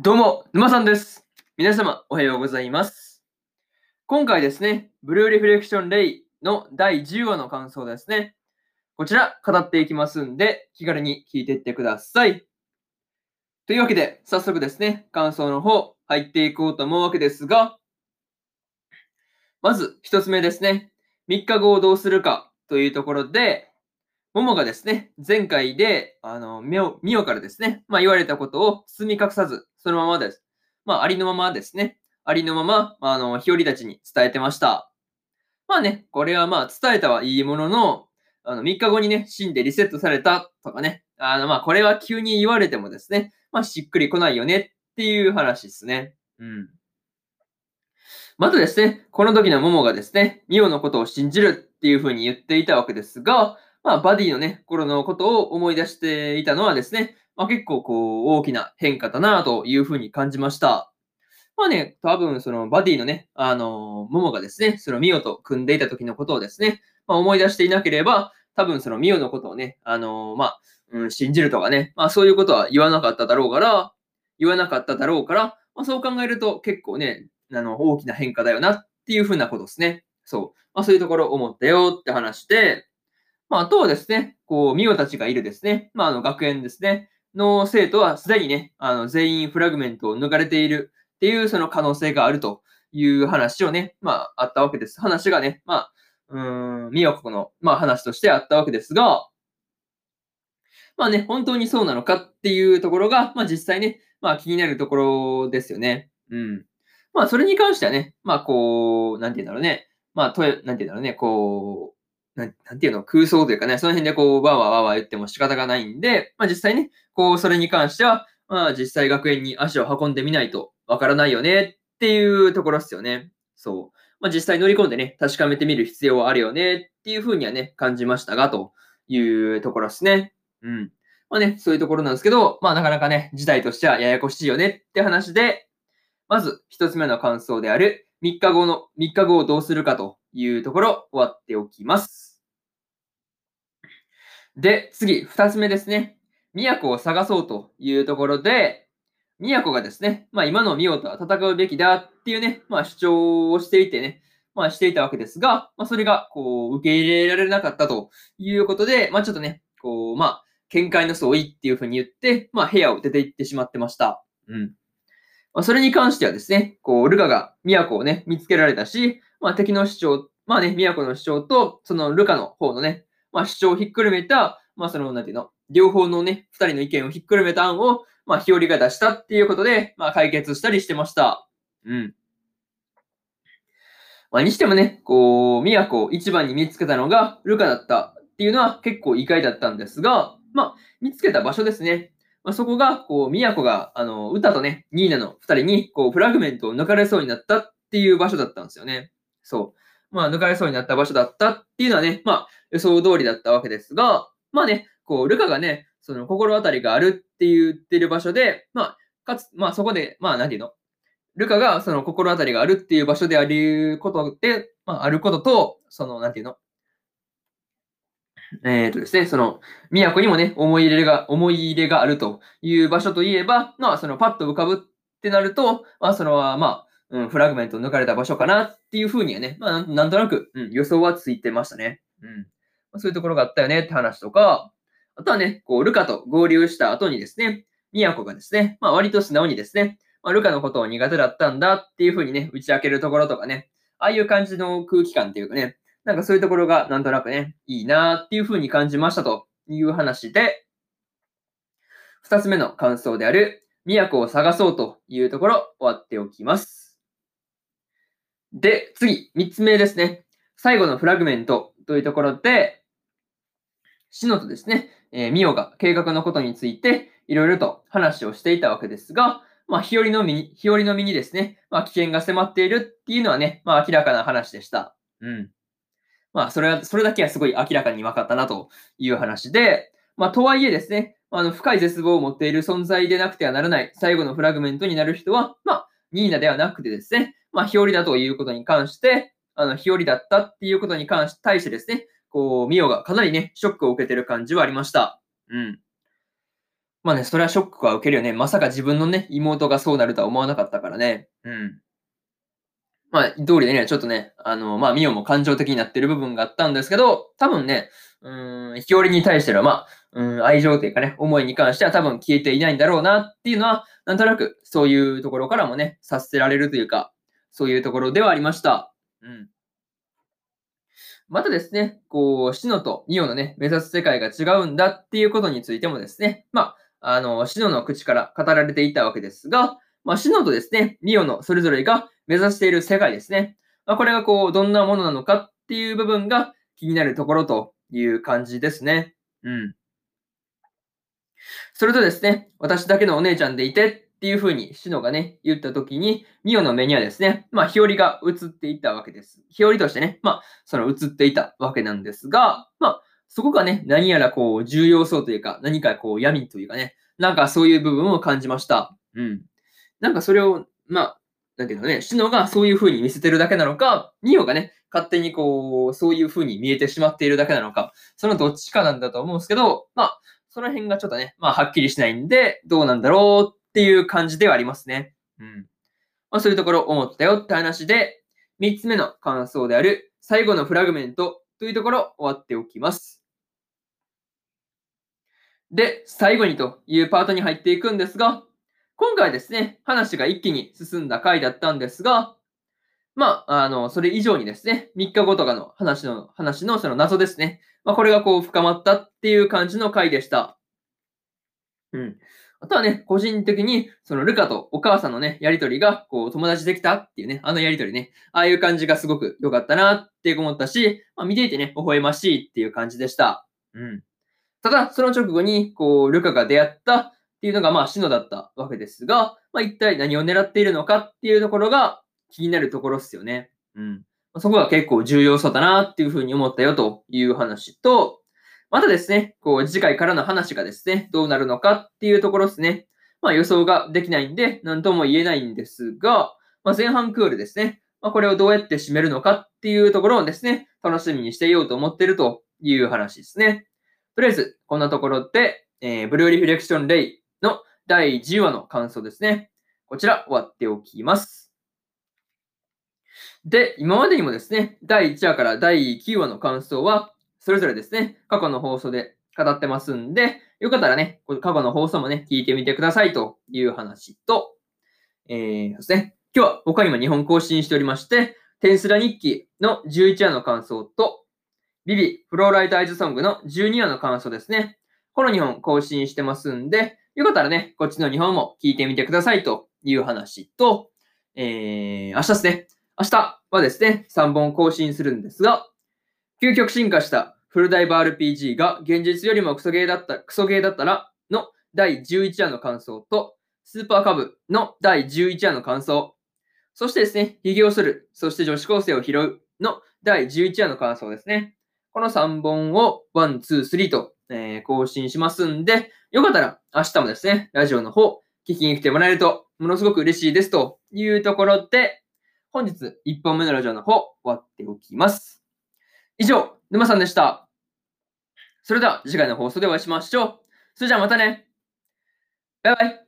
どうも、沼さんです。皆様、おはようございます。今回ですね、ブルーリフレクションレイの第10話の感想ですね。こちら、語っていきますんで、気軽に聞いていってください。というわけで、早速ですね、感想の方、入っていこうと思うわけですが、まず、一つ目ですね、3日後をどうするかというところで、ももがですね、前回で、あの、みお、みおからですね、まあ言われたことを包み隠さず、そのままです。まあありのままですね。ありのまま、あ、の、日和たちに伝えてました。まあね、これはまあ伝えたはいいものの、あの、3日後にね、死んでリセットされたとかね、あの、まあこれは急に言われてもですね、まあしっくりこないよねっていう話ですね。うん。まずですね、この時のモモがですね、ミオのことを信じるっていう風に言っていたわけですが、まあ、バディのね、頃のことを思い出していたのはですね、まあ、結構こう、大きな変化だなというふうに感じました。まあね、多分そのバディのね、あの、モモがですね、そのミオと組んでいた時のことをですね、まあ、思い出していなければ、多分そのミオのことをね、あの、まあ、うん、信じるとかね、まあそういうことは言わなかっただろうから、言わなかっただろうから、まあそう考えると結構ね、あの、大きな変化だよなっていうふうなことですね。そう。まあそういうところ思ったよって話で、まあ、あとはですね、こう、ミオたちがいるですね、まあ、あの、学園ですね、の生徒はすでにね、あの、全員フラグメントを抜かれているっていう、その可能性があるという話をね、まあ、あったわけです。話がね、まあ、うーん、ミオコの、まあ、話としてあったわけですが、まあね、本当にそうなのかっていうところが、まあ、実際ね、まあ、気になるところですよね。うん。まあ、それに関してはね、まあ、こう、なんて言うんだろうね、まあ、となんて言うんだろうね、こう、なんなんていうの、空想というかね、その辺でこう、わーわーわーわー言っても仕方がないんで、まあ実際ね、こう、それに関しては、まあ実際学園に足を運んでみないとわからないよねっていうところですよね。そう。まあ実際乗り込んでね、確かめてみる必要はあるよねっていうふうにはね、感じましたが、というところですね。うん。まあね、そういうところなんですけど、まあなかなかね、事態としてはややこしいよねって話で、まず一つ目の感想である、3日後の、3日後をどうするかというところ、終わっておきます。で、次、二つ目ですね。都を探そうというところで、都がですね、まあ今のミオとは戦うべきだっていうね、まあ主張をしていてね、まあしていたわけですが、まあそれがこう受け入れられなかったということで、まあちょっとね、こう、まあ、見解の相違っていうふうに言って、まあ部屋を出て行ってしまってました。うん。まあそれに関してはですね、こう、ルカが都をね、見つけられたし、まあ敵の主張、まあね、都の主張と、そのルカの方のね、まあ、主張をひっくるめた、まあ、その、なんていうの、両方のね、二人の意見をひっくるめた案を、まあ、日和が出したっていうことで、まあ、解決したりしてました。うん。まあ、にしてもね、こう、都を一番に見つけたのがルカだったっていうのは結構意外だったんですが、まあ、見つけた場所ですね。まあ、そこが、こう、都が、あの、歌とね、ニーナの二人に、こう、フラグメントを抜かれそうになったっていう場所だったんですよね。そう。まあ、抜かれそうになった場所だったっていうのはね、まあ、予想通りだったわけですが、まあね、こう、ルカがね、その心当たりがあるって言ってる場所で、まあ、かつ、まあそこで、まあ、なんていうの？ルカがその心当たりがあるっていう場所であることで、まあ、あることと、その、なんていうの？えっ、ー、とですね、その、都にもね、思い入れが、思い入れがあるという場所といえば、まあ、その、パッと浮かぶってなると、まあ、それは、まあ、うん、フラグメント抜かれた場所かなっていうふうにはね、まあ、なんとなく、うん、予想はついてましたね。うん。まあ、そういうところがあったよねって話とか、あとはね、こう、ルカと合流した後にですね、都がですね、まあ、割と素直にですね、まあ、ルカのことを苦手だったんだっていうふうにね、打ち明けるところとかね、ああいう感じの空気感っていうかね、なんかそういうところがなんとなくね、いいなっていうふうに感じましたという話で、二つ目の感想である、都を探そうというところ、終わっておきます。で、次、三つ目ですね。最後のフラグメントというところで、シノとですね、えー、ミオが計画のことについていろいろと話をしていたわけですが、まあ、日和の身に、日和の身にですね、まあ、危険が迫っているっていうのはね、まあ、明らかな話でした。うん。まあ、それは、それだけはすごい明らかに分かったなという話で、まあ、とはいえですね、あの、深い絶望を持っている存在でなくてはならない最後のフラグメントになる人は、まあ、ニーナではなくてですね、まあ、日和だということに関して、あの、日和だったっていうことに関し、対してですね、こう、ミオがかなりね、ショックを受けてる感じはありました。うん。まあね、それはショックは受けるよね。まさか自分のね、妹がそうなるとは思わなかったからね。うん。まあ、通りでね、ちょっとね、あの、まあ、ミオも感情的になってる部分があったんですけど、多分ね、うん、日和に対しての、まあ、うん、愛情というかね、思いに関しては多分消えていないんだろうなっていうのは、なんとなくそういうところからもね、察せられるというか、そういうところではありました。うん。またですね、こう、シノとミオのね、目指す世界が違うんだっていうことについてもですね、まあ、あの、シノの口から語られていたわけですが、まあ、シノとですね、ミオのそれぞれが目指している世界ですね。まあ、これがこう、どんなものなのかっていう部分が気になるところという感じですね。うん。それとですね、私だけのお姉ちゃんでいてっていう風にシノがね、言った時に、ミオの目にはですね、まあ、日和が映っていたわけです。日和としてね、まあ、その映っていたわけなんですが、まあ、そこがね、何やらこう、重要そうというか、何かこう、闇というかね、なんかそういう部分を感じました。うん。なんかそれを、まあ、なんていうのね、シノがそういう風に見せてるだけなのか、ミオがね、勝手にこう、そういう風に見えてしまっているだけなのか、そのどっちかなんだと思うんですけど、まあ、その辺がちょっとね、まあ、はっきりしないんで、どうなんだろうっていう感じではありますね。うん。まあ、そういうところ思ったよって話で、3つ目の感想である、最後のフラグメントというところ終わっておきます。で、最後にというパートに入っていくんですが、今回ですね、話が一気に進んだ回だったんですが、まあ、あの、それ以上にですね、3日後とかの話の、話のその謎ですね。まあ、これがこう深まったっていう感じの回でした。うん。あとはね、個人的に、そのルカとお母さんのね、やりとりが、こう、友達できたっていうね、あのやりとりね、ああいう感じがすごく良かったなって思ったし、まあ、見ていてね、微笑ましいっていう感じでした。うん。ただ、その直後に、こう、ルカが出会ったっていうのが、まあ、シノだったわけですが、まあ、一体何を狙っているのかっていうところが気になるところですよね。うん。そこが結構重要そうだなっていうふうに思ったよという話と、またですね、こう、次回からの話がですね、どうなるのかっていうところですね。まあ、予想ができないんで、何とも言えないんですが、まあ、前半クールですね。まあ、これをどうやって締めるのかっていうところをですね、楽しみにしていようと思ってるという話ですね。とりあえず、こんなところで、えー、ブルーリフレクションレイの第10話の感想ですね。こちら終わっておきます。で、今までにもですね、第1話から第9話の感想は、それぞれですね、過去の放送で語ってますんで、よかったらね、過去の放送もね、聞いてみてくださいという話と、えー、ですね、今日は他にも2本更新しておりまして、テンスラ日記の11話の感想と、ビビフローライトアイズソングの12話の感想ですね。この2本更新してますんで、よかったらね、こっちの2本も聞いてみてくださいという話と、えー、明日ですね。明日はですね、3本更新するんですが、究極進化したフルダイバー RPG が現実よりもクソゲーだった、クソゲーだったらの第11話の感想と、スーパーカブの第11話の感想、そしてですね、ヒゲをする、そして女子高生を拾うの第11話の感想ですね。この3本を1、2、3と、えー、更新しますんで、よかったら明日もですね、ラジオの方、聞きに来てもらえると、ものすごく嬉しいですというところで、本日1本目のラジオの方、終わっておきます。以上、沼さんでした。それでは次回の放送でお会いしましょう。それじゃあまたね。バイバイ。